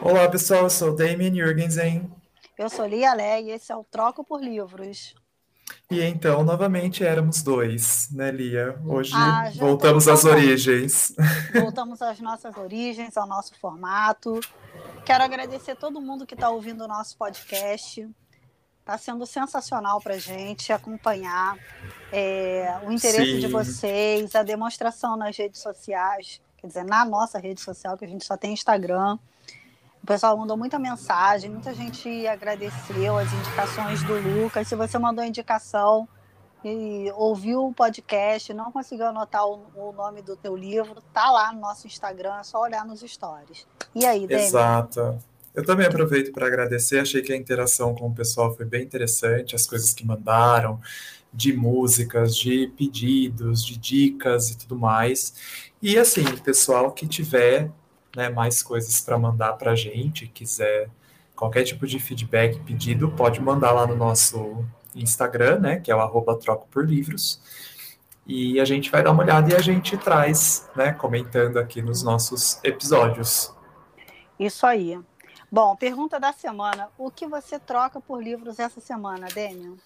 Olá, pessoal. Eu sou Damien Jürgensen. Eu sou Lia Lé e esse é o Troco por Livros. E então, novamente, éramos dois, né, Lia? Hoje ah, voltamos às origens. Voltamos às nossas origens, ao nosso formato. Quero agradecer todo mundo que está ouvindo o nosso podcast. Está sendo sensacional para a gente acompanhar é, o interesse Sim. de vocês, a demonstração nas redes sociais, quer dizer, na nossa rede social, que a gente só tem Instagram. Pessoal mandou muita mensagem, muita gente agradeceu as indicações do Lucas. Se você mandou indicação e ouviu o podcast, não conseguiu anotar o, o nome do teu livro, tá lá no nosso Instagram, é só olhar nos stories. E aí, Demi? Exato. Eu também aproveito para agradecer, achei que a interação com o pessoal foi bem interessante, as coisas que mandaram, de músicas, de pedidos, de dicas e tudo mais. E assim, pessoal que tiver né, mais coisas para mandar para a gente, quiser qualquer tipo de feedback, pedido, pode mandar lá no nosso Instagram, né, que é o arroba troco por livros, e a gente vai dar uma olhada e a gente traz, né, comentando aqui nos nossos episódios. Isso aí. Bom, pergunta da semana. O que você troca por livros essa semana, Daniel?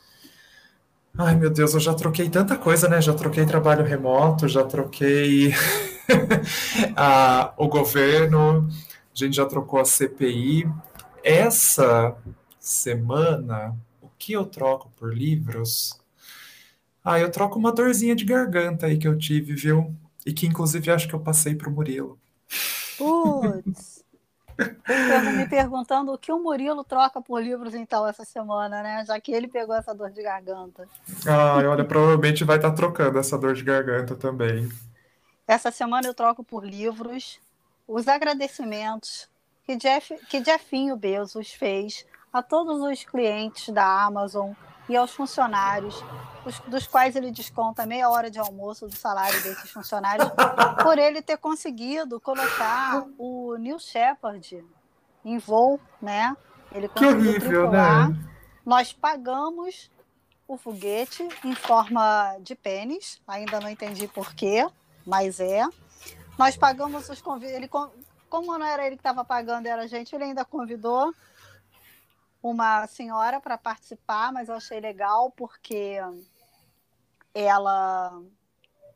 Ai, meu Deus, eu já troquei tanta coisa, né? Já troquei trabalho remoto, já troquei a, o governo, a gente já trocou a CPI. Essa semana, o que eu troco por livros? Ah, eu troco uma dorzinha de garganta aí que eu tive, viu? E que inclusive acho que eu passei pro Murilo. Putz! Me perguntando o que o Murilo troca por livros então essa semana, né? Já que ele pegou essa dor de garganta. Ah, olha, provavelmente vai estar tá trocando essa dor de garganta também. Essa semana eu troco por livros os agradecimentos que, Jeff, que Jeffinho Bezos fez a todos os clientes da Amazon e aos funcionários, os, dos quais ele desconta meia hora de almoço do salário desses funcionários, por ele ter conseguido colocar o Neil Shepard em voo, né? Ele conseguiu que horrível, tripular. né? Nós pagamos o foguete em forma de pênis, ainda não entendi porquê, mas é. Nós pagamos os convites. Ele, como não era ele que estava pagando, era a gente, ele ainda convidou uma senhora para participar, mas eu achei legal porque ela,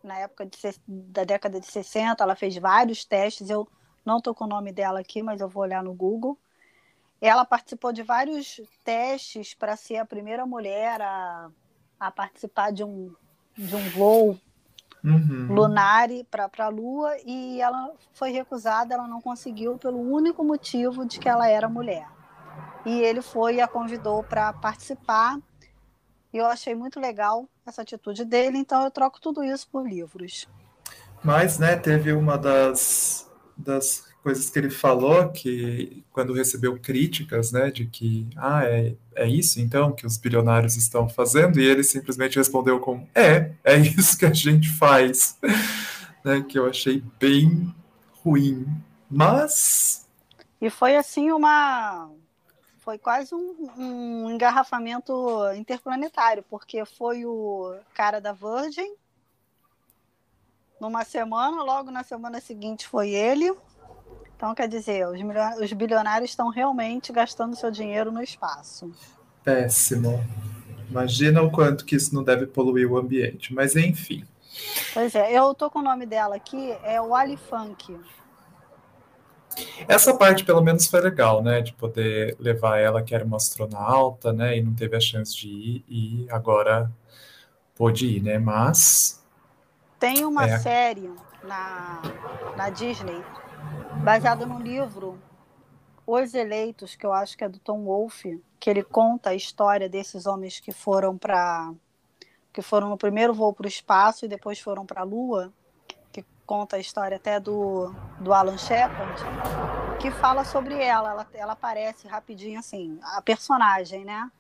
na época de, da década de 60, ela fez vários testes. Eu não estou com o nome dela aqui, mas eu vou olhar no Google. Ela participou de vários testes para ser a primeira mulher a, a participar de um, de um voo uhum. lunar para a Lua e ela foi recusada, ela não conseguiu pelo único motivo de que ela era mulher e ele foi e a convidou para participar. E eu achei muito legal essa atitude dele, então eu troco tudo isso por livros. Mas, né, teve uma das, das coisas que ele falou que quando recebeu críticas, né, de que ah, é, é isso então que os bilionários estão fazendo, e ele simplesmente respondeu com é, é isso que a gente faz, né, que eu achei bem ruim. Mas e foi assim uma foi quase um, um, engarrafamento interplanetário, porque foi o cara da Virgin numa semana, logo na semana seguinte foi ele. Então, quer dizer, os, os bilionários estão realmente gastando seu dinheiro no espaço. Péssimo. Imagina o quanto que isso não deve poluir o ambiente, mas enfim. Pois é, eu tô com o nome dela aqui, é o Ali Funk. Essa parte, pelo menos, foi legal, né? De poder levar ela, que era uma astronauta, né? E não teve a chance de ir, e agora pôde ir, né? Mas. Tem uma é... série na, na Disney, baseada no livro Os Eleitos, que eu acho que é do Tom Wolfe, que ele conta a história desses homens que foram para. que foram no primeiro voo para o espaço e depois foram para a Lua conta a história até do, do Alan Shepard, que fala sobre ela. ela. Ela aparece rapidinho assim, a personagem, né?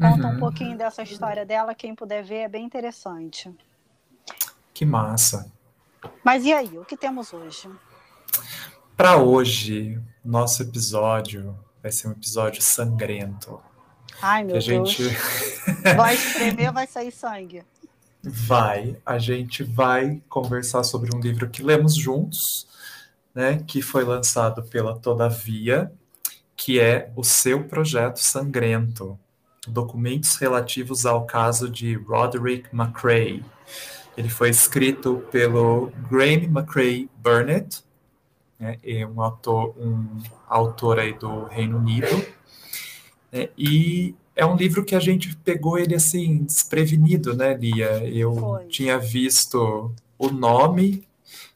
Conta uhum. um pouquinho dessa história dela, quem puder ver é bem interessante. Que massa. Mas e aí, o que temos hoje? Para hoje, nosso episódio vai ser um episódio sangrento. Ai, meu Deus. Gente... vai espremer, vai sair sangue. Vai, a gente vai conversar sobre um livro que lemos juntos, né, que foi lançado pela Todavia, que é o seu projeto sangrento, documentos relativos ao caso de Roderick McRae. Ele foi escrito pelo Graham McRae Burnett, né, é um autor, um autor aí do Reino Unido, é, e é um livro que a gente pegou ele assim desprevenido, né, Lia? Eu foi. tinha visto o nome,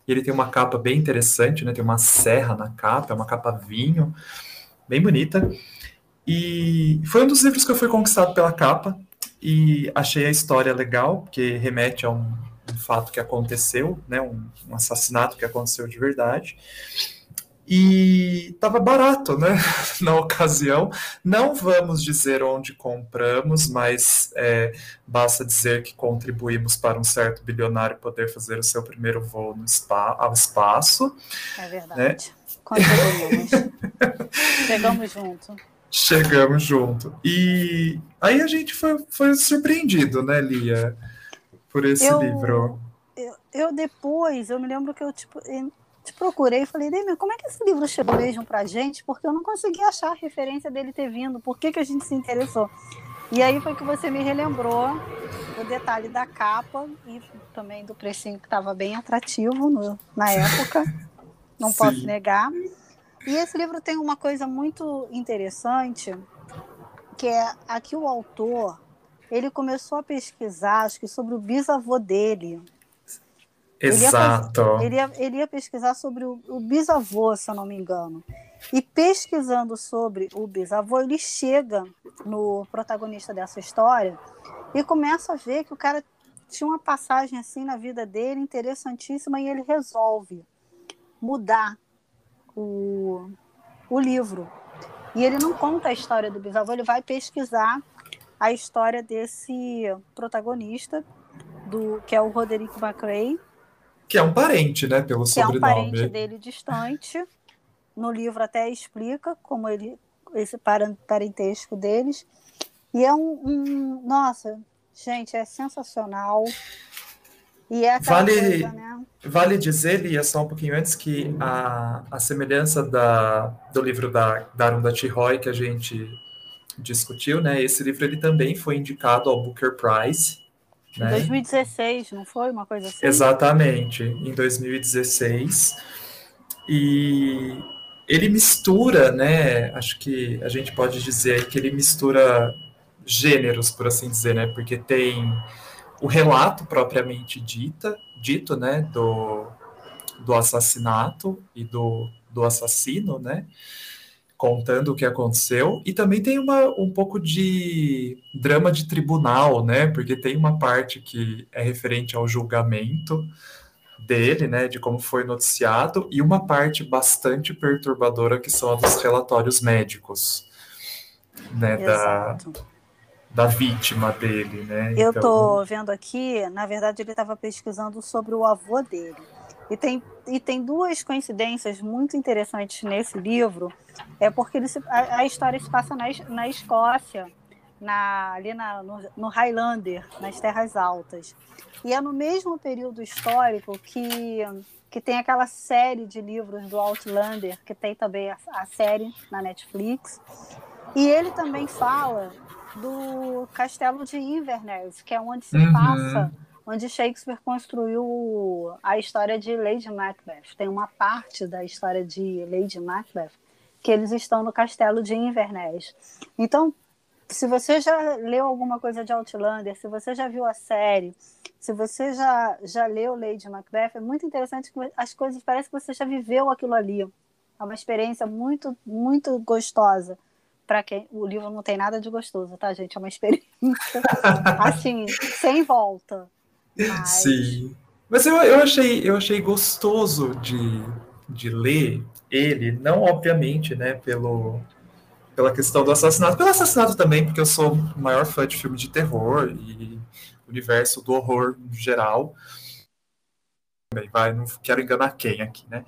ele tem uma capa bem interessante, né? Tem uma serra na capa, é uma capa vinho, bem bonita. E foi um dos livros que eu fui conquistado pela capa e achei a história legal, porque remete a um fato que aconteceu, né? Um, um assassinato que aconteceu de verdade e estava barato, né? Na ocasião. Não vamos dizer onde compramos, mas é, basta dizer que contribuímos para um certo bilionário poder fazer o seu primeiro voo no spa, ao espaço. É verdade. Né? Contribuímos. Chegamos junto. Chegamos junto. E aí a gente foi, foi surpreendido, né, Lia, por esse eu, livro. Eu, eu depois, eu me lembro que eu tipo te procurei e falei, Demian, como é que esse livro chegou mesmo pra gente? Porque eu não consegui achar a referência dele ter vindo, por que, que a gente se interessou? E aí foi que você me relembrou o detalhe da capa e também do precinho que estava bem atrativo no, na época, não Sim. posso negar. E esse livro tem uma coisa muito interessante, que é aqui o autor, ele começou a pesquisar, acho que sobre o bisavô dele, Exato. Ele ia, ele ia, ele ia pesquisar sobre o, o, bisavô, se eu não me engano. E pesquisando sobre o bisavô, ele chega no protagonista dessa história e começa a ver que o cara tinha uma passagem assim na vida dele interessantíssima e ele resolve mudar o, o livro. E ele não conta a história do bisavô, ele vai pesquisar a história desse protagonista, do que é o Roderick McRae, que é um parente, né, pelo que sobrenome. É um parente dele distante. No livro até explica como ele esse parentesco deles. E é um, um nossa, gente, é sensacional. E é vale, coisa, né? vale dizer, Lia, só um pouquinho antes, que a, a semelhança da, do livro da, da Arundhati Roy que a gente discutiu, né? Esse livro ele também foi indicado ao Booker Prize né? Em 2016, não foi uma coisa assim? Exatamente, em 2016. E ele mistura, né? Acho que a gente pode dizer que ele mistura gêneros, por assim dizer, né? Porque tem o relato propriamente dita, dito, né? Do, do assassinato e do, do assassino, né? Contando o que aconteceu, e também tem uma, um pouco de drama de tribunal, né? Porque tem uma parte que é referente ao julgamento dele, né? De como foi noticiado, e uma parte bastante perturbadora que são a dos relatórios médicos, né? Da, da vítima dele, né? Eu então... tô vendo aqui, na verdade, ele estava pesquisando sobre o avô dele. E tem, e tem duas coincidências muito interessantes nesse livro, é porque ele se, a, a, história se passa na, na Escócia, na, ali na, no, no Highlander, nas Terras Altas. E é no mesmo período histórico que, que tem aquela série de livros do Outlander, que tem também a, a série na Netflix. E ele também fala do Castelo de Inverness, que é onde se uhum. passa onde Shakespeare construiu a história de Lady Macbeth. Tem uma parte da história de Lady Macbeth que eles estão no castelo de Inverness. Então, se você já leu alguma coisa de Outlander, se você já viu a série, se você já, já leu Lady Macbeth, é muito interessante que as coisas parece que você já viveu aquilo ali. É uma experiência muito, muito gostosa. Para quem o livro não tem nada de gostoso, tá, gente? É uma experiência assim, sem volta. Sim. Mas eu, eu, achei, eu achei gostoso de, de ler ele, não obviamente, né, pelo, pela questão do assassinato, pelo assassinato também, porque eu sou o maior fã de filme de terror e universo do horror em geral. Vai, não quero enganar quem aqui, né?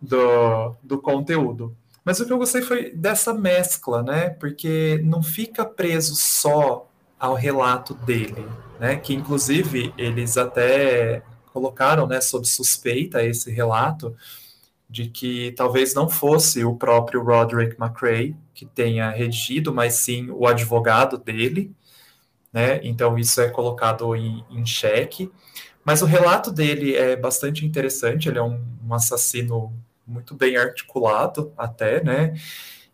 Do, do conteúdo. Mas o que eu gostei foi dessa mescla, né? Porque não fica preso só ao relato dele, né? Que inclusive eles até colocaram, né, sob suspeita esse relato, de que talvez não fosse o próprio Roderick McRae que tenha redigido, mas sim o advogado dele, né? Então isso é colocado em, em xeque. Mas o relato dele é bastante interessante, ele é um, um assassino muito bem articulado até, né?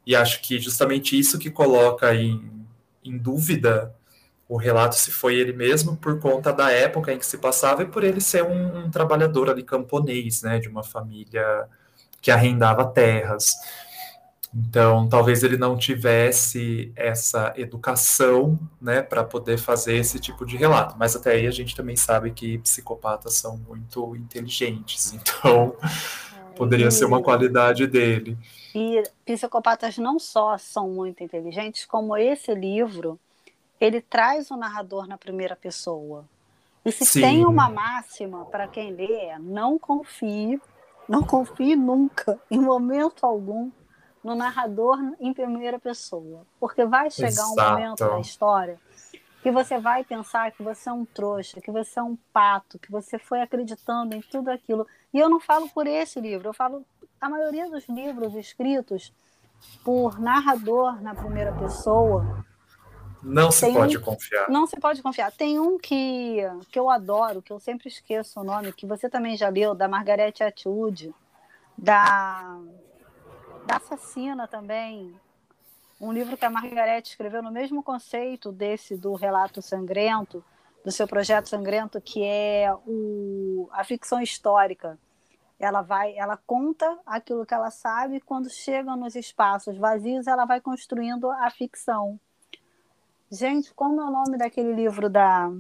E acho que justamente isso que coloca em, em dúvida o relato se foi ele mesmo por conta da época em que se passava e por ele ser um, um trabalhador ali camponês, né, de uma família que arrendava terras. Então, talvez ele não tivesse essa educação, né, para poder fazer esse tipo de relato. Mas até aí a gente também sabe que psicopatas são muito inteligentes, então é, poderia ser uma qualidade dele. E psicopatas não só são muito inteligentes, como esse livro, ele traz o narrador na primeira pessoa. E se Sim. tem uma máxima para quem lê, é não confie, não confie nunca, em momento algum, no narrador em primeira pessoa. Porque vai chegar Exato. um momento da história que você vai pensar que você é um trouxa, que você é um pato, que você foi acreditando em tudo aquilo. E eu não falo por esse livro, eu falo a maioria dos livros escritos por narrador na primeira pessoa. Não se pode um, confiar. Não se pode confiar. Tem um que, que eu adoro, que eu sempre esqueço o nome, que você também já leu, da Margaret Atwood, da, da Assassina também. Um livro que a Margaret escreveu no mesmo conceito desse do relato sangrento, do seu projeto sangrento, que é o, a ficção histórica ela vai, ela conta aquilo que ela sabe, e quando chega nos espaços vazios, ela vai construindo a ficção. Gente, como é o nome daquele livro da,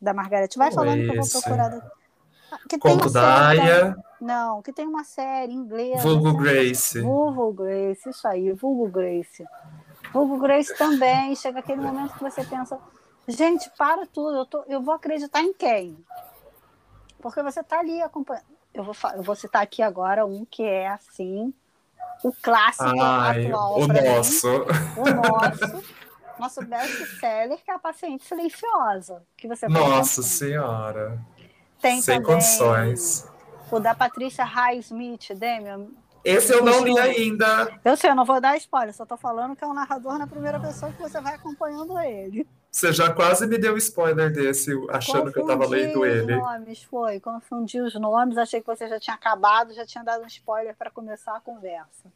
da Margaret? Vai falando que eu vou procurar. Que Conto da Aya. Não, que tem uma série inglesa. Vulgo Grace. Vulgo Grace, isso aí, Vulgo Grace. Vulgo Grace também. Chega aquele momento que você pensa, gente, para tudo, eu, tô, eu vou acreditar em quem? Porque você está ali acompanhando eu vou, eu vou citar aqui agora um que é assim, o clássico Ai, atual. O nosso. Mim, o nosso. Nosso best-seller, que é a paciente silenciosa. Que você Nossa Senhora. Tem Sem condições. O da Patrícia Highsmith, Demian. Esse eu não li ainda. Eu sei, eu não vou dar spoiler, só tô falando que é um narrador na primeira pessoa que você vai acompanhando ele. Você já quase me deu spoiler desse, achando Confundi que eu estava lendo ele. os nomes, foi. Confundi os nomes, achei que você já tinha acabado, já tinha dado um spoiler para começar a conversa.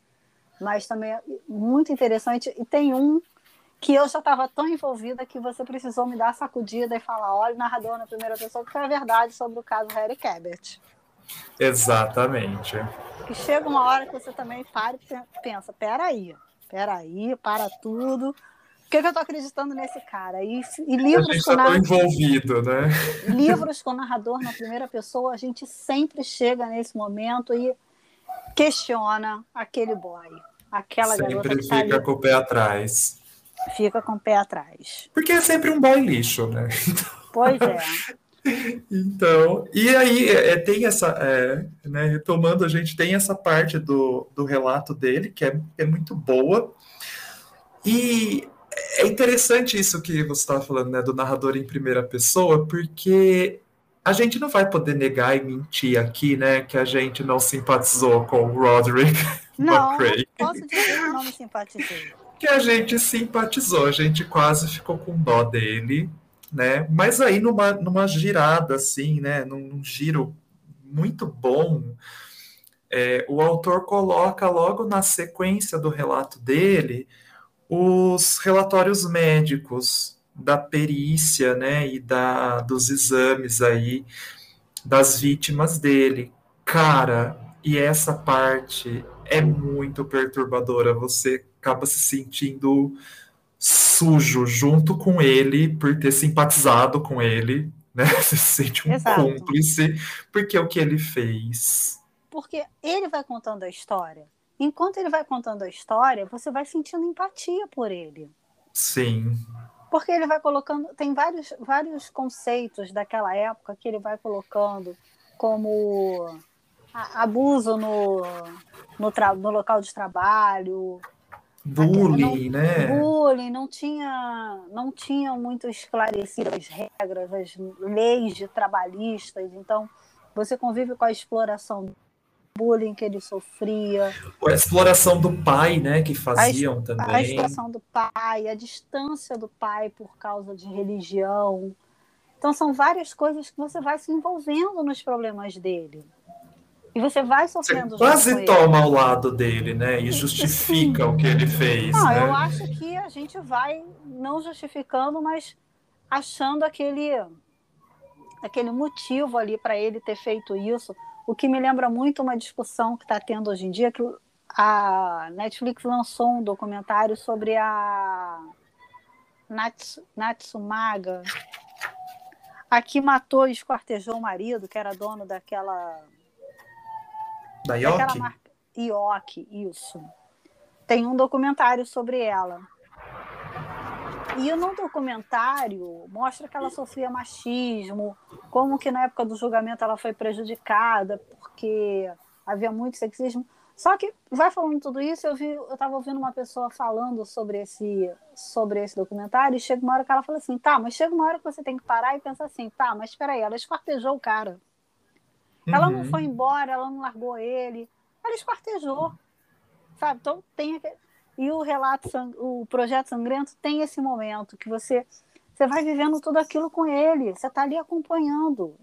Mas também é muito interessante. E tem um que eu já estava tão envolvida que você precisou me dar a sacudida e falar: olha, o narrador na primeira pessoa, que foi a verdade sobre o caso Harry Cabot. Exatamente. Que chega uma hora que você também para e pensa: peraí, peraí, para tudo que, que eu estou acreditando nesse cara? E, e livros a gente com tá narrador, envolvido, né? Livros com narrador na primeira pessoa, a gente sempre chega nesse momento e questiona aquele boy, aquela sempre garota. Sempre tá fica tá com o pé atrás. Fica com o pé atrás. Porque é sempre um boy lixo, né? Pois é. Então, e aí é, é, tem essa, é, né, retomando, a gente tem essa parte do, do relato dele, que é, é muito boa, e é interessante isso que você estava falando, né, do narrador em primeira pessoa, porque a gente não vai poder negar e mentir aqui, né, que a gente não simpatizou com o Roderick não, McRae. Não, posso dizer que não me simpatizei. Que a gente simpatizou, a gente quase ficou com dó dele, né, mas aí numa, numa girada, assim, né, num, num giro muito bom, é, o autor coloca logo na sequência do relato dele os relatórios médicos da perícia, né, e da, dos exames aí das vítimas dele. Cara, e essa parte é muito perturbadora. Você acaba se sentindo sujo junto com ele por ter simpatizado com ele, né? Você se sente um Exato. cúmplice porque é o que ele fez. Porque ele vai contando a história enquanto ele vai contando a história, você vai sentindo empatia por ele. Sim. Porque ele vai colocando, tem vários, vários conceitos daquela época que ele vai colocando, como abuso no, no, no local de trabalho. Bullying, não, né? Bullying, não tinha, não tinha muito esclarecido as regras, as leis de trabalhistas, então você convive com a exploração bullying que ele sofria. A exploração do pai, né, que faziam a, também. A exploração do pai, a distância do pai por causa de religião. Então são várias coisas que você vai se envolvendo nos problemas dele. E você vai sofrendo você quase toma ao lado dele, né? E justifica Sim. o que ele fez. Não, né? eu acho que a gente vai não justificando, mas achando aquele aquele motivo ali para ele ter feito isso. O que me lembra muito uma discussão que está tendo hoje em dia, que a Netflix lançou um documentário sobre a Natsu, Natsumaga, a que matou e esquartejou o marido, que era dono daquela da Ioki? marca Ioki, isso. Tem um documentário sobre ela. E no documentário mostra que ela sofria machismo, como que na época do julgamento ela foi prejudicada porque havia muito sexismo. Só que vai falando tudo isso, eu vi, eu estava ouvindo uma pessoa falando sobre esse sobre esse documentário e chega uma hora que ela fala assim, tá, mas chega uma hora que você tem que parar e pensar assim, tá, mas espera aí, ela esquartejou o cara. Uhum. Ela não uhum. foi embora, ela não largou ele. Ela esquartejou. Sabe? Então tem. E o relato, o projeto sangrento tem esse momento que você você vai vivendo tudo aquilo com ele. Você está ali acompanhando.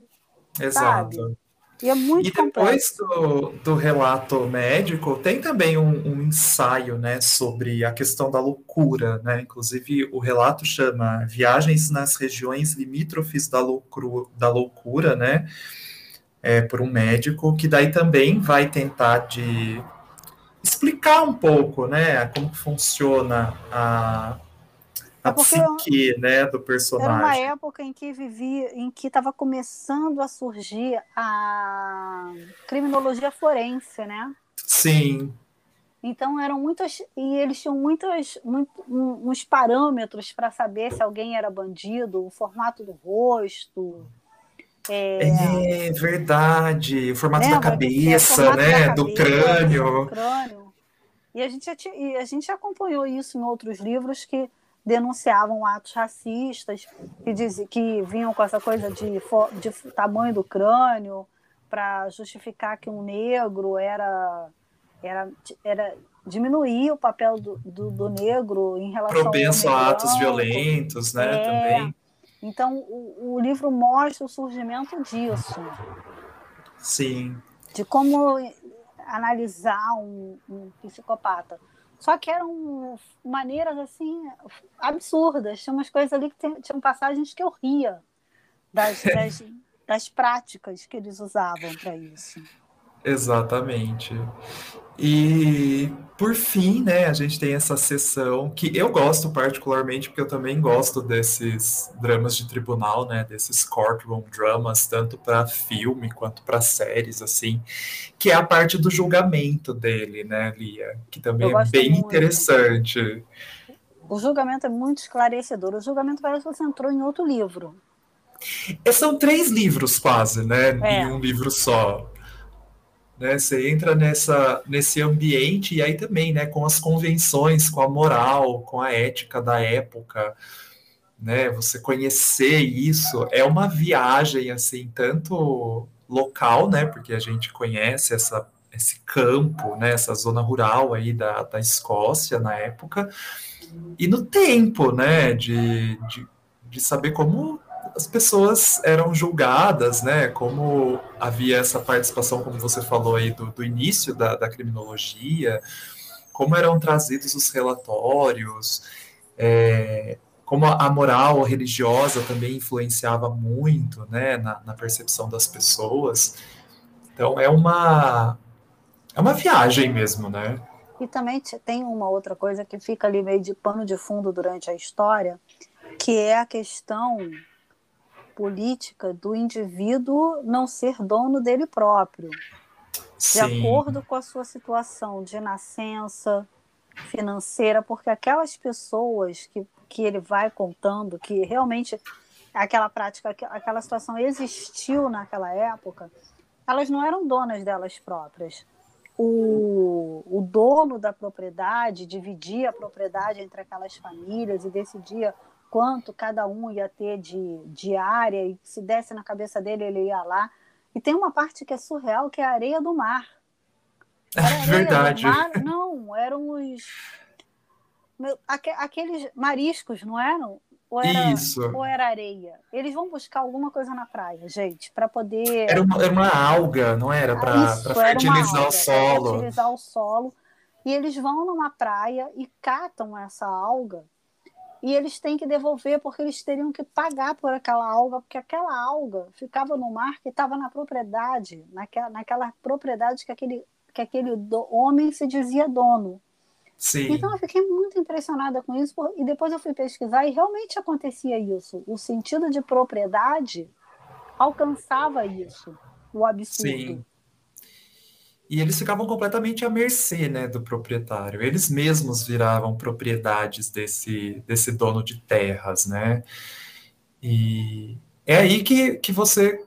Exato. Sabe? E é muito E depois do, do, relato médico, tem também um, um, ensaio né, sobre a questão da loucura. Né? Inclusive, o relato chama Viagens nas regiões limítrofes da, loucura, da loucura, né? É, por um médico, que daí também vai tentar de explicar um pouco, né, como funciona a, a é psique, né, do personagem. Era uma época em que vivia, em que estava começando a surgir a criminologia forense, né? Sim. Então eram muitas e eles tinham muitas muito, uns parâmetros para saber se alguém era bandido, o formato do rosto, é, é verdade, o formato da cabeça, formato né? Da do crânio. Do crânio. E a, gente já, e a gente acompanhou isso em outros livros que denunciavam atos racistas, que, diz, que vinham com essa coisa de, de tamanho do crânio para justificar que um negro era, era, era diminuir o papel do, do, do negro em relação Propenso a atos violentos, né? É, também. Então, o, o livro mostra o surgimento disso. Sim. De como analisar um, um psicopata. Só que eram maneiras assim absurdas. Tinha umas coisas ali que tem, tinham passagens que eu ria das, das, das práticas que eles usavam para isso. Exatamente. E por fim, né, a gente tem essa sessão que eu gosto particularmente porque eu também gosto desses dramas de tribunal, né, desses courtroom dramas, tanto para filme quanto para séries assim, que é a parte do julgamento dele, né, Lia, que também é bem muito. interessante. O julgamento é muito esclarecedor. O julgamento parece que você entrou em outro livro. É, são três livros quase, né, é. em um livro só né? Você entra nessa, nesse ambiente e aí também, né, com as convenções, com a moral, com a ética da época, né? Você conhecer isso é uma viagem assim, tanto local, né? Porque a gente conhece essa esse campo, né, essa zona rural aí da, da Escócia na época, e no tempo, né, de, de, de saber como as pessoas eram julgadas, né? Como havia essa participação, como você falou aí, do, do início da, da, criminologia, como eram trazidos os relatórios, é, como a moral religiosa também influenciava muito, né, na, na percepção das pessoas. Então é uma é uma viagem mesmo, né? E também tem uma outra coisa que fica ali meio de pano de fundo durante a história, que é a questão política do indivíduo não ser dono dele próprio, Sim. de acordo com a sua situação de nascença financeira, porque aquelas pessoas que, que ele vai contando que realmente aquela prática, aquela situação existiu naquela época, elas não eram donas delas próprias. O, o dono da propriedade dividia a propriedade entre aquelas famílias e decidia quanto cada um ia ter de, de área, e se desse na cabeça dele, ele ia lá. E tem uma parte que é surreal, que é a areia do mar. Era é verdade. Mar... Não, eram os. Aqueles mariscos, não eram? Ou era, Isso. ou era areia? Eles vão buscar alguma coisa na praia, gente, para poder. Era uma, era uma, alga, não era? Para fertilizar o solo. fertilizar o solo. E eles vão numa praia e catam essa alga e eles têm que devolver porque eles teriam que pagar por aquela alga, porque aquela alga ficava no mar que estava na propriedade, naquela, naquela propriedade que aquele, que aquele do, homem se dizia dono. Sim. Então eu fiquei muito impressionada com isso e depois eu fui pesquisar e realmente acontecia isso. O sentido de propriedade alcançava isso, o absurdo. Sim. E eles ficavam completamente à mercê né, do proprietário. Eles mesmos viravam propriedades desse, desse dono de terras, né? E é aí que, que você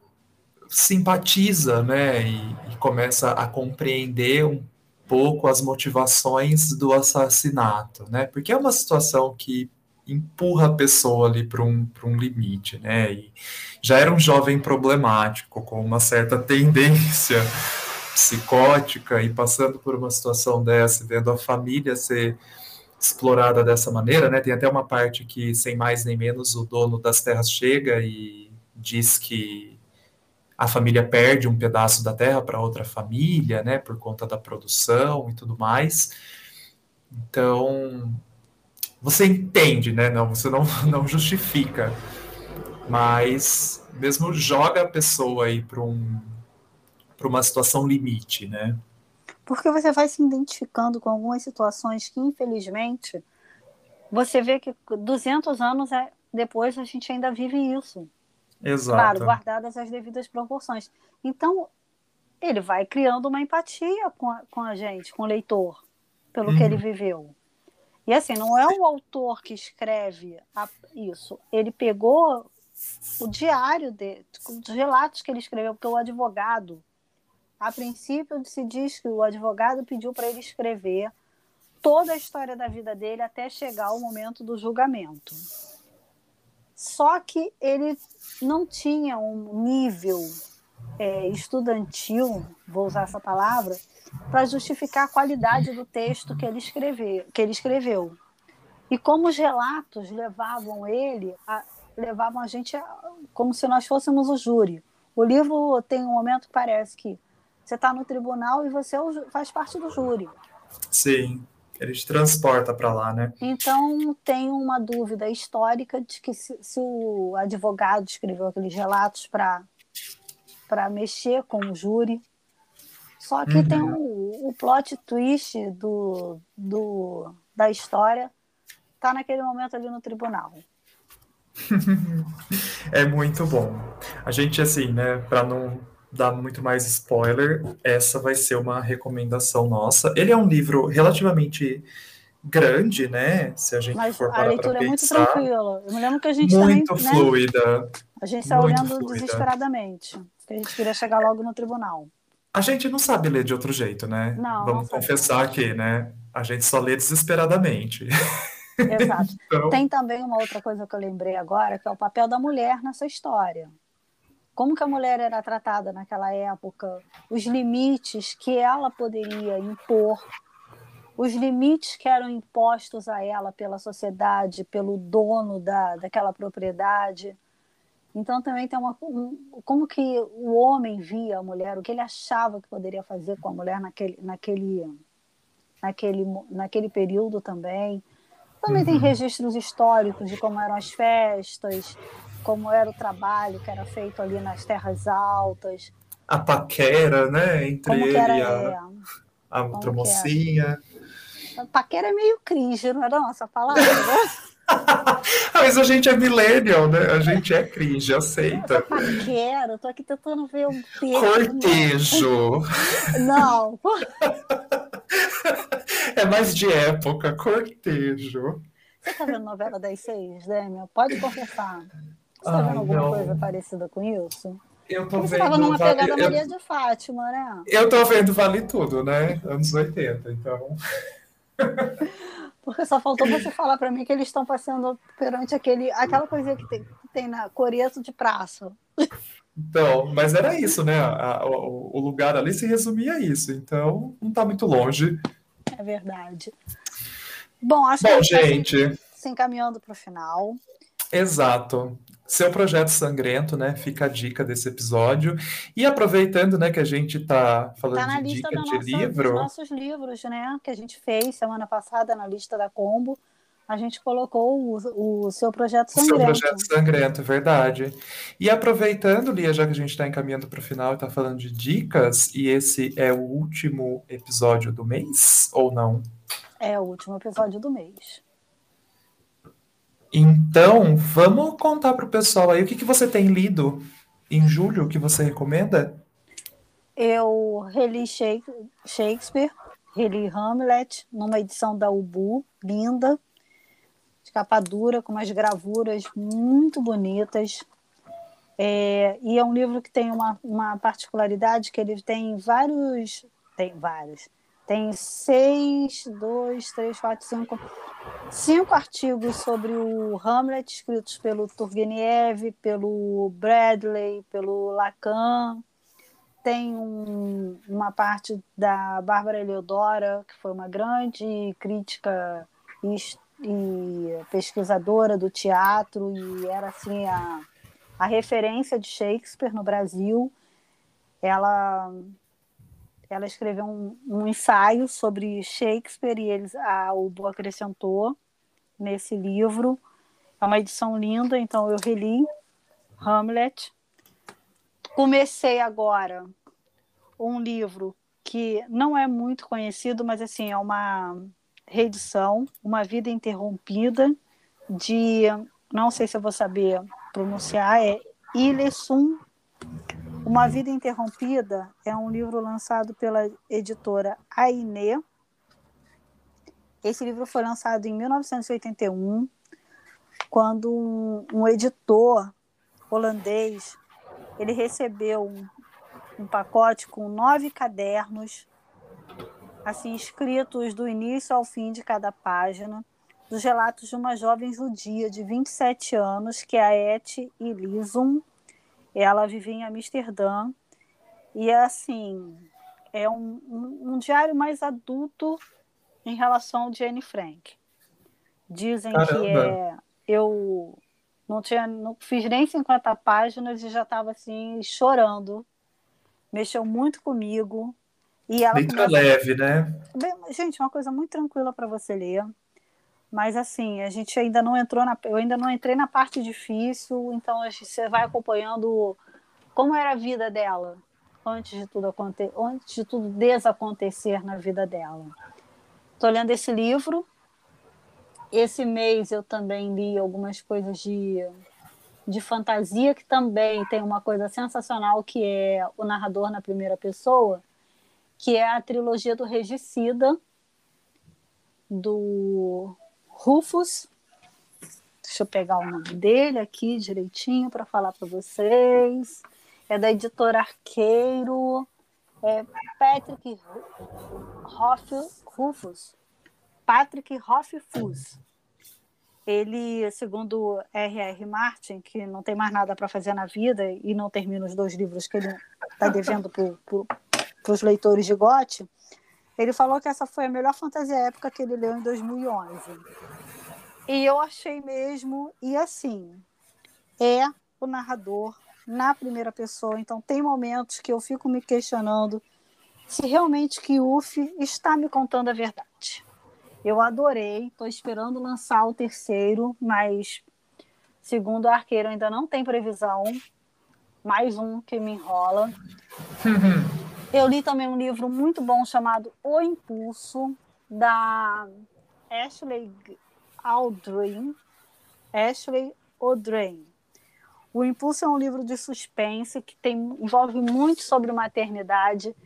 simpatiza, né? E, e começa a compreender um pouco as motivações do assassinato, né? Porque é uma situação que empurra a pessoa ali para um, um limite, né? E já era um jovem problemático, com uma certa tendência psicótica e passando por uma situação dessa, vendo a família ser explorada dessa maneira, né? Tem até uma parte que, sem mais nem menos, o dono das terras chega e diz que a família perde um pedaço da terra para outra família, né? Por conta da produção e tudo mais. Então, você entende, né? Não, você não, não justifica, mas mesmo joga a pessoa aí para um para uma situação limite, né? Porque você vai se identificando com algumas situações que, infelizmente, você vê que 200 anos é, depois a gente ainda vive isso. Exato. Claro, guardadas as devidas proporções. Então, ele vai criando uma empatia com a, com a gente, com o leitor, pelo uhum. que ele uhum. viveu. E assim, não é o autor que escreve a, isso. Ele pegou o diário dele, os relatos que ele escreveu, porque o advogado a princípio, se diz que o advogado pediu para ele escrever toda a história da vida dele até chegar ao momento do julgamento. Só que ele não tinha um nível é, estudantil, vou usar essa palavra, para justificar a qualidade do texto que ele, escreveu, que ele escreveu. E como os relatos levavam ele, a, levavam a gente a, como se nós fôssemos o júri. O livro tem um momento que parece que você está no tribunal e você é faz parte do júri. Sim, ele te transporta para lá, né? Então, tem uma dúvida histórica de que se, se o advogado escreveu aqueles relatos para mexer com o júri. Só que uhum. tem o, o plot twist do, do, da história, tá naquele momento ali no tribunal. é muito bom. A gente, assim, né, para não dar muito mais spoiler, essa vai ser uma recomendação nossa. Ele é um livro relativamente grande, né? Se a gente Mas for parar a leitura é muito tranquila. Eu me lembro que a gente muito também, né, fluida. Né? A gente está olhando fluida. desesperadamente, porque a gente queria chegar logo no tribunal. A gente não sabe ler de outro jeito, né? Não, Vamos não confessar aqui, né? A gente só lê desesperadamente. Exato. então... Tem também uma outra coisa que eu lembrei agora, que é o papel da mulher nessa história como que a mulher era tratada naquela época, os limites que ela poderia impor, os limites que eram impostos a ela pela sociedade, pelo dono da, daquela propriedade. Então também tem uma um, como que o homem via a mulher, o que ele achava que poderia fazer com a mulher naquele naquele naquele naquele período também. Também uhum. tem registros históricos de como eram as festas, como era o trabalho que era feito ali nas terras altas. A paquera, né? Entre ele era, e a, a outra mocinha. A paquera é meio cringe, não é não, essa palavra, né? Mas a gente é millennial, né? A gente é cringe, aceita. Eu paquera, eu tô aqui tentando ver um termo. Cortejo. Não. É mais de época, cortejo. Você tá vendo novela das seis, Dêmio? Pode confessar. Você está vendo alguma não. coisa parecida com isso? Eu tô Porque vendo. Você estava numa pegada vale... Maria de Fátima, né? Eu tô vendo Vale Tudo, né? Anos 80, então. Porque só faltou você falar para mim que eles estão passando perante aquele, aquela coisa que tem, que tem na Coreto de Praça. Então, mas era isso, né? A, o, o, lugar ali se resumia a isso, então não está muito longe. É verdade. Bom, acho Bom, que a gente gente. Tá se, se encaminhando para o final. Exato. Seu projeto sangrento, né? Fica a dica desse episódio. E aproveitando, né, que a gente está falando tá na de lista dica de nossa, livro. dos nossos livros, né? Que a gente fez semana passada na lista da Combo. A gente colocou o, o seu projeto O seu sangrento. projeto sangrento, verdade. E aproveitando, Lia, já que a gente está encaminhando para o final e está falando de dicas, e esse é o último episódio do mês, ou não? É o último episódio do mês. Então, vamos contar para o pessoal aí o que, que você tem lido em julho que você recomenda? Eu reli Shakespeare, reli Hamlet, numa edição da Ubu, linda, de capa dura, com umas gravuras muito bonitas. É, e é um livro que tem uma, uma particularidade que ele tem vários. Tem vários. Tem seis, dois, três, quatro, cinco, cinco artigos sobre o Hamlet, escritos pelo Turgenev, pelo Bradley, pelo Lacan. Tem um, uma parte da Bárbara Eleodora, que foi uma grande crítica e, e pesquisadora do teatro, e era assim a, a referência de Shakespeare no Brasil. Ela ela escreveu um, um, ensaio sobre Shakespeare e eles, a Ubo acrescentou nesse livro. É uma edição linda, então eu reli Hamlet. Comecei agora um livro que não é muito conhecido, mas assim é uma reedição, Uma Vida Interrompida, de não sei se eu vou saber pronunciar, é Ilesum uma Vida Interrompida é um livro lançado pela editora Aine. Esse livro foi lançado em 1981, quando um, um editor holandês ele recebeu um, um pacote com nove cadernos, assim escritos do início ao fim de cada página, dos relatos de uma jovem judia de 27 anos, que é a Et Ilisum, ela vivia em Amsterdã e assim é um, um, um, diário mais adulto em relação ao Jane Frank. Dizem Caramba. que é eu não tinha não fiz nem 50 páginas e já estava assim chorando. Mexeu muito comigo. E ela começa... leve, né? Bem, gente, uma coisa muito tranquila para você ler. Mas assim, a gente ainda não entrou na. Eu ainda não entrei na parte difícil, então você vai acompanhando como era a vida dela antes de tudo acontecer, antes de tudo desacontecer na vida dela. Estou lendo esse livro. Esse mês eu também li algumas coisas de, de fantasia, que também tem uma coisa sensacional, que é o narrador na primeira pessoa, que é a trilogia do Regicida, do Rufus. Deixa eu pegar o nome dele aqui direitinho para falar para vocês. É da editora Arqueiro. É Patrick Hoff, Rufus. Patrick Hoffus. Ele, segundo R.R. Martin, que não tem mais nada para fazer na vida e não termina os dois livros que ele está devendo para os leitores de Gote, ele falou que essa foi a melhor fantasia épica que ele leu em 2011. E eu achei mesmo, e assim, é o narrador na primeira pessoa, então tem momentos que eu fico me questionando se realmente Kiuf está me contando a verdade. Eu adorei, estou esperando lançar o terceiro, mas segundo a Arqueiro ainda não tem previsão. Mais um que me enrola. Eu li também um livro muito bom chamado O Impulso, da Ashley Aldrin. Ashley Aldrin. O Impulso é um livro de suspense que tem, envolve muito sobre maternidade.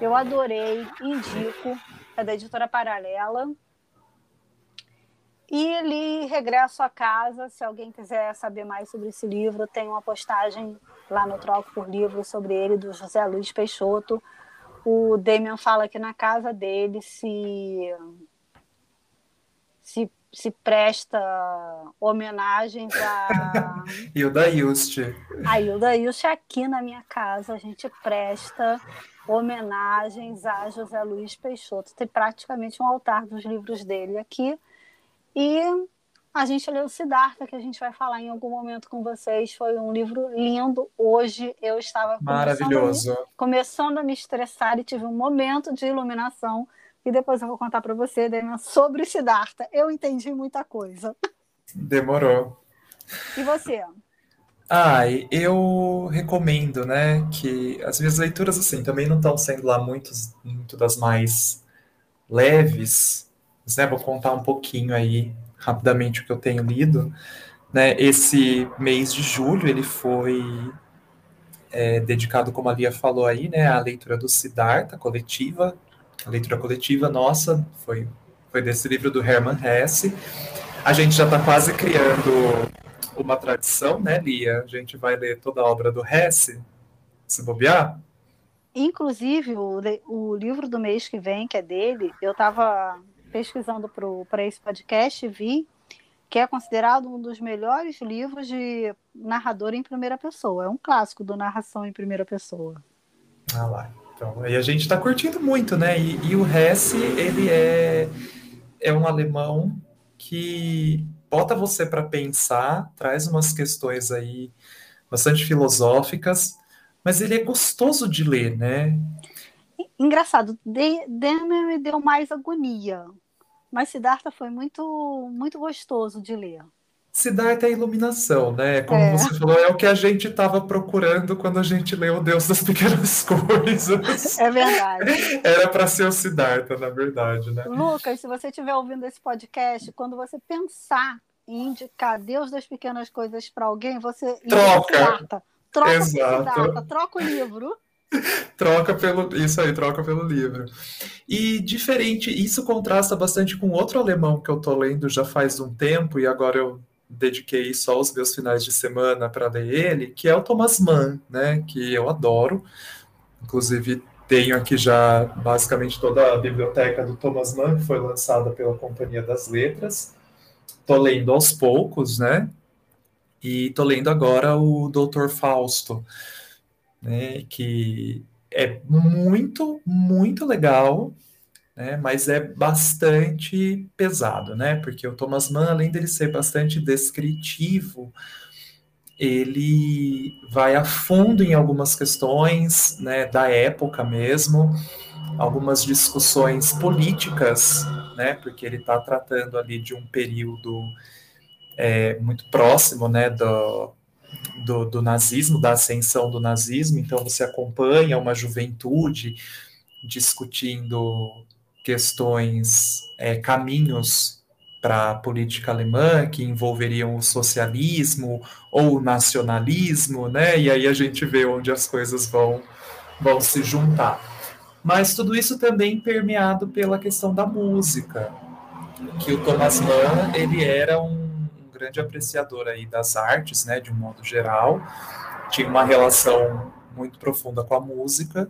Eu adorei, indico. É da editora Paralela. E ele Regresso a Casa. Se alguém quiser saber mais sobre esse livro, tem uma postagem lá no Troco por Livro sobre ele, do José Luiz Peixoto. O Damian fala que na casa dele se, se se presta homenagens a. Hilda Ilst. A Hilda Ilst aqui na minha casa. A gente presta homenagens a José Luiz Peixoto. Tem praticamente um altar dos livros dele aqui. E a gente leu Siddhartha, que a gente vai falar em algum momento com vocês. Foi um livro lindo. Hoje eu estava Maravilhoso. Começando, a me, começando a me estressar e tive um momento de iluminação e depois eu vou contar para você, Demian, sobre Siddhartha. Eu entendi muita coisa. Demorou. E você? Ah, eu recomendo, né, que as minhas leituras, assim, também não estão sendo lá muitos, muito das mais leves, mas, né, vou contar um pouquinho aí, rapidamente, o que eu tenho lido. Né, esse mês de julho, ele foi é, dedicado, como a Lia falou aí, né, à leitura do Siddhartha, coletiva, a leitura coletiva nossa foi, foi desse livro do Hermann Hesse. A gente já está quase criando uma tradição, né, Lia? A gente vai ler toda a obra do Hesse, se bobear. Inclusive, o, o livro do mês que vem, que é dele, eu estava pesquisando para esse podcast vi que é considerado um dos melhores livros de narrador em primeira pessoa. É um clássico do narração em primeira pessoa. Ah lá. Então, e a gente está curtindo muito, né? E, e, o Hesse, ele é, é um alemão que bota você para pensar, traz umas questões aí bastante filosóficas, mas ele é gostoso de ler, né? Engraçado, Demer me deu mais agonia, mas Siddhartha foi muito, muito gostoso de ler. Siddhartha é iluminação, né? Como é. você falou, é o que a gente estava procurando quando a gente leu o Deus das Pequenas Coisas. É verdade. Era para ser o Siddhartha, na verdade, né? Lucas, se você estiver ouvindo esse podcast, quando você pensar em indicar Deus das Pequenas Coisas para alguém, você troca. Siddhartha. Troca Exato. Siddhartha, troca o livro. troca pelo isso aí, troca pelo livro. E diferente, isso contrasta bastante com outro alemão que eu tô lendo já faz um tempo e agora eu dediquei só os meus finais de semana para ler ele, que é o Thomas Mann, né, que eu adoro. Inclusive, tenho aqui já basicamente toda a biblioteca do Thomas Mann, que foi lançada pela Companhia das Letras. Estou lendo aos poucos, né? E estou lendo agora o Doutor Fausto, né, que é muito, muito legal né? Mas é bastante pesado, né? Porque o Thomas Mann, além dele ser bastante descritivo, ele vai a fundo em algumas questões, né, da época mesmo, algumas discussões políticas, né? Porque ele está tratando ali de um período é, muito próximo, né, do, do, do, nazismo, da ascensão do nazismo, então você acompanha uma juventude discutindo questões, é, caminhos para a política alemã que envolveriam o socialismo ou o nacionalismo, né? E aí a gente vê onde as coisas vão, vão se juntar. Mas tudo isso também permeado pela questão da música, que o Thomas Mann ele era um, grande apreciador aí das artes, né? De um modo geral, tinha uma relação muito profunda com a música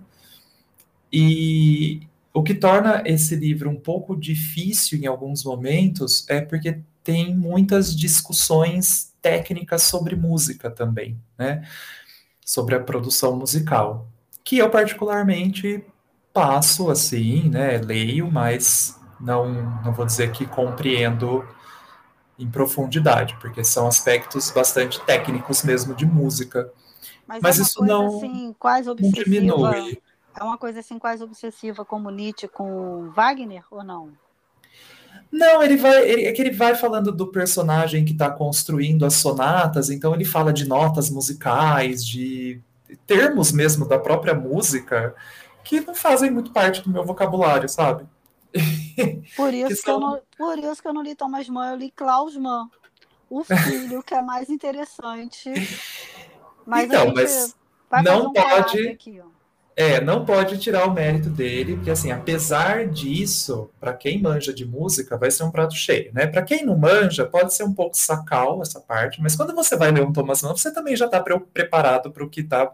e o que torna esse livro um pouco difícil em alguns momentos é porque tem muitas discussões técnicas sobre música também, né? Sobre a produção musical, que eu particularmente passo assim, né? Leio, mas não, não vou dizer que compreendo em profundidade, porque são aspectos bastante técnicos mesmo de música. Mas, mas é isso não, assim, quase não diminui. É uma coisa assim quase obsessiva como Nietzsche com Wagner ou não? Não, ele vai, ele, é que ele vai falando do personagem que está construindo as sonatas, então ele fala de notas musicais, de termos mesmo da própria música que não fazem muito parte do meu vocabulário, sabe? Por isso que, são... que eu não, por isso que eu não li Thomas Mann, eu li Klaus Mann, o filho, que é mais interessante. Mas então, mas não um pode. Aqui. É, não pode tirar o mérito dele, porque assim, apesar disso, para quem manja de música, vai ser um prato cheio, né? Para quem não manja, pode ser um pouco sacal essa parte, mas quando você vai ler um Thomas Mann, você também já está pre preparado para o que está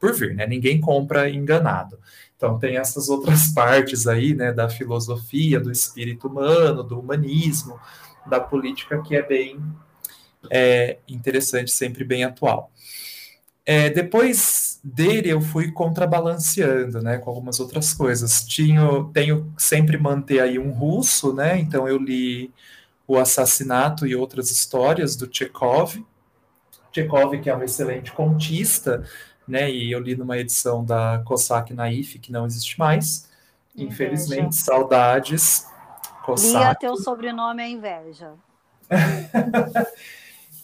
por vir, né? Ninguém compra enganado. Então tem essas outras partes aí, né, da filosofia, do espírito humano, do humanismo, da política que é bem é, interessante, sempre bem atual. É, depois dele, eu fui contrabalanceando, né, com algumas outras coisas. Tinha, tenho sempre manter aí um russo, né, então eu li O Assassinato e Outras Histórias, do Chekhov. Chekhov, que é um excelente contista, né, e eu li numa edição da Cossack Naif, que não existe mais. Infelizmente, saudades. Cossack. Lia, teu sobrenome é inveja.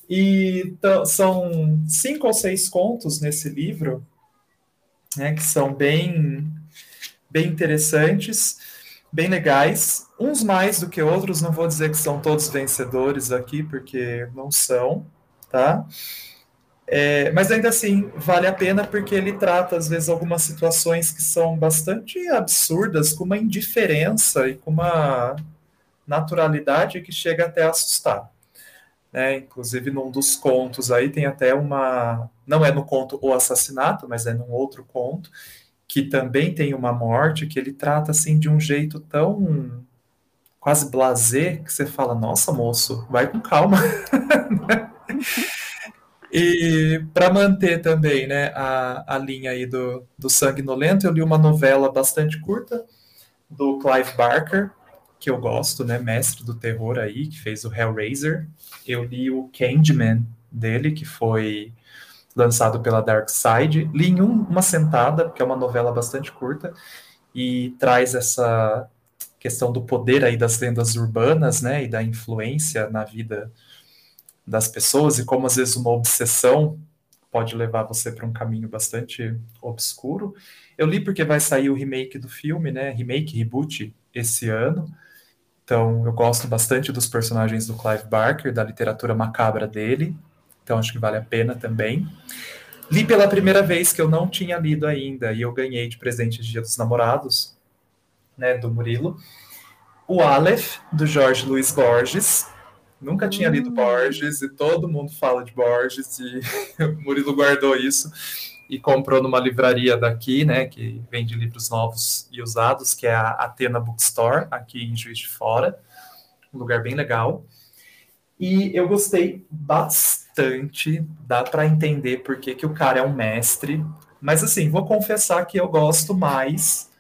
E são cinco ou seis contos nesse livro, né, que são bem, bem interessantes, bem legais. Uns mais do que outros, não vou dizer que são todos vencedores aqui, porque não são, tá? É, mas ainda assim, vale a pena porque ele trata, às vezes, algumas situações que são bastante absurdas, com uma indiferença e com uma naturalidade que chega até a assustar né? Inclusive, num dos contos aí tem até uma. Não é no conto O Assassinato, mas é num outro conto, que também tem uma morte que ele trata assim de um jeito tão quase blazer que você fala, nossa, moço, vai com calma. e para manter também né, a, a linha aí do, do Sanguinolento, eu li uma novela bastante curta do Clive Barker, que eu gosto, né, mestre do terror aí, que fez o Hellraiser. Eu li o Candyman dele, que foi lançado pela Dark Side. Li em um, uma sentada, porque é uma novela bastante curta, e traz essa questão do poder aí das lendas urbanas, né, e da influência na vida das pessoas, e como às vezes uma obsessão pode levar você para um caminho bastante obscuro. Eu li porque vai sair o remake do filme, né, remake, reboot, esse ano, então, eu gosto bastante dos personagens do Clive Barker, da literatura macabra dele. Então, acho que vale a pena também. Li pela primeira vez que eu não tinha lido ainda, e eu ganhei de presente de Dia dos Namorados, né, do Murilo. O Aleph, do Jorge Luiz Borges. Nunca tinha lido hum. Borges, e todo mundo fala de Borges, e o Murilo guardou isso e comprou numa livraria daqui, né, que vende livros novos e usados, que é a Atena Bookstore, aqui em Juiz de Fora, um lugar bem legal. E eu gostei bastante, dá para entender por que, que o cara é um mestre, mas assim, vou confessar que eu gosto mais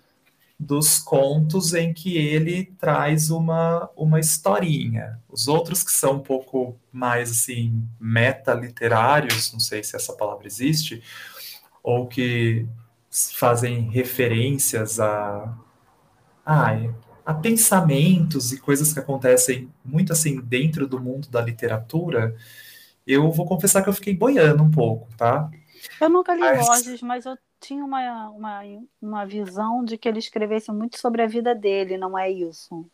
dos contos em que ele traz uma, uma historinha. Os outros que são um pouco mais assim meta literários, não sei se essa palavra existe, ou que fazem referências a, a, a pensamentos e coisas que acontecem muito assim dentro do mundo da literatura, eu vou confessar que eu fiquei boiando um pouco, tá? Eu nunca li mas... Mas eu tinha uma, uma, uma visão de que ele escrevesse muito sobre a vida dele, não é isso?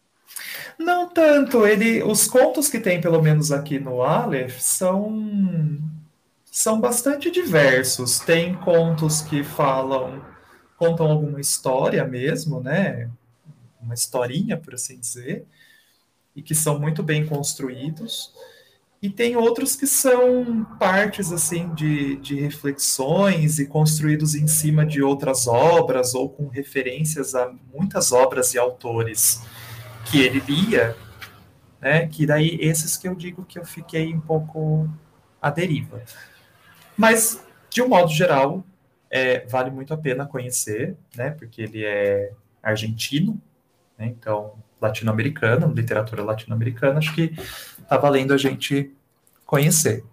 Não tanto. Ele, os contos que tem, pelo menos aqui no Aleph, são são bastante diversos. Tem contos que falam, contam alguma história mesmo, né? Uma historinha, por assim dizer, e que são muito bem construídos. E tem outros que são partes assim de, de reflexões e construídos em cima de outras obras ou com referências a muitas obras e autores que ele lia, né? Que daí esses que eu digo que eu fiquei um pouco à deriva. Mas, de um modo geral, é, vale muito a pena conhecer, né? Porque ele é argentino, né? Então, latino-americano, literatura latino-americana, acho que tá valendo a gente conhecer.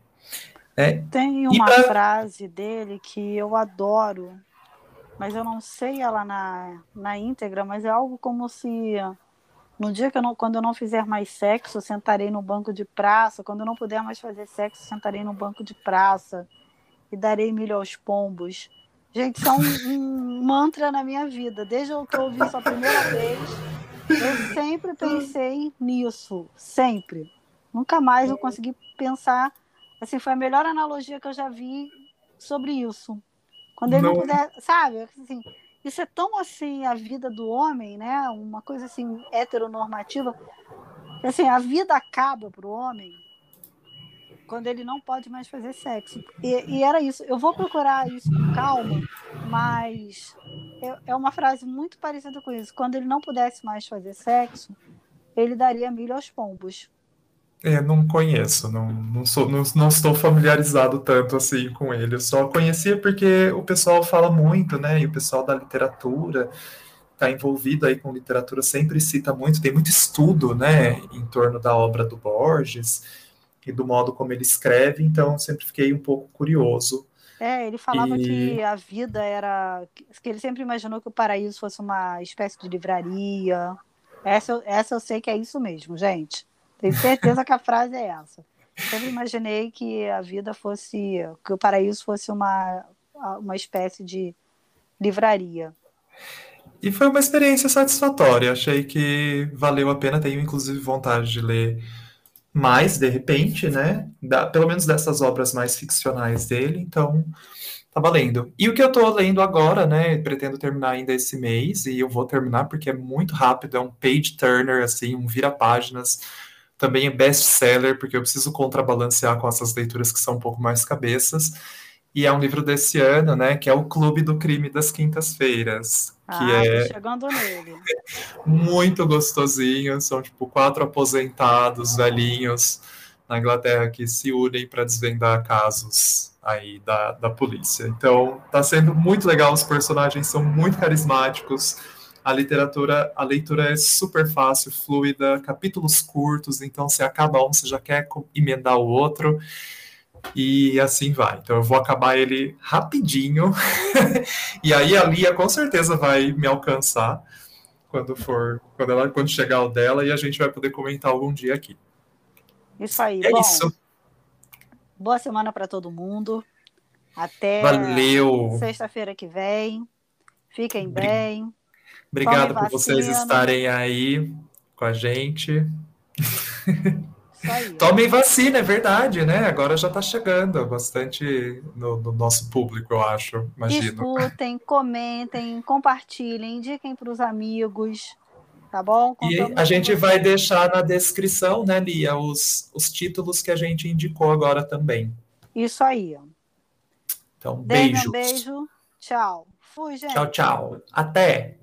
É, Tem uma pra... frase dele que eu adoro, mas eu não sei ela na, na íntegra, mas é algo como se no dia que eu não, quando eu não fizer mais sexo, sentarei no banco de praça, quando eu não puder mais fazer sexo, sentarei no banco de praça e darei milho aos pombos. Gente, isso é um, um mantra na minha vida. Desde que eu ouvi isso a primeira vez, eu sempre pensei nisso. Sempre. Nunca mais eu consegui pensar. Assim, foi a melhor analogia que eu já vi sobre isso. Quando ele não, não puder, sabe? Assim, isso é tão assim a vida do homem, né? Uma coisa assim heteronormativa. Assim, a vida acaba para o homem quando ele não pode mais fazer sexo. E, e, era isso. Eu vou procurar isso com calma, mas é, uma frase muito parecida com isso. Quando ele não pudesse mais fazer sexo, ele daria milho aos pombos. É, não conheço, não, não, sou, não, não estou familiarizado tanto assim com ele. Eu só conhecia porque o pessoal fala muito, né? E o pessoal da literatura está envolvido aí com literatura sempre cita muito, tem muito estudo, né, em torno da obra do Borges e do modo como ele escreve, então sempre fiquei um pouco curioso. É, ele falava e... que a vida era. que ele sempre imaginou que o paraíso fosse uma espécie de livraria. Essa, essa eu sei que é isso mesmo, gente. Tenho certeza que a frase é essa. Sempre imaginei que a vida fosse. que o paraíso fosse uma, uma espécie de livraria. E foi uma experiência satisfatória. Achei que valeu a pena. Tenho, inclusive, vontade de ler mais, de repente, né? Da, pelo menos dessas obras mais ficcionais dele. Então, tá valendo. E o que eu tô lendo agora, né? Pretendo terminar ainda esse mês. E eu vou terminar porque é muito rápido. É um page turner, assim, um vira-páginas também é best-seller, porque eu preciso contrabalancear com essas leituras que são um pouco mais cabeças. E é um livro desse ano, né, que é o Clube do Crime das Quintas-Feiras, ah, que é chegando nele. muito gostosinho, são tipo quatro aposentados velhinhos na Inglaterra que se unem para desvendar casos aí da, da polícia. Então, tá sendo muito legal, os personagens são muito carismáticos a literatura, a leitura é super fácil, fluida, capítulos curtos, então se acaba um, você já quer emendar o outro, e assim vai. Então eu vou acabar ele rapidinho, e aí a Lia com certeza vai me alcançar quando for, quando ela quando chegar o dela, e a gente vai poder comentar algum dia aqui. Isso aí. É Bom, isso. Boa semana para todo mundo. Até Valeu. sexta-feira que vem. Fiquem bem. Obrigado por vocês estarem aí com a gente. Tomem vacina, é verdade, né? Agora já está chegando bastante no, no, nosso público, eu acho, imagino. Escutem, comentem, compartilhem, indiquem para os amigos, tá bom? Contamos e a gente vai deixar na descrição, né, Lia, os, os títulos que a gente indicou agora também. Isso aí. Então, beijos. Um beijo. Tchau. Fui, gente. Tchau, tchau. Até.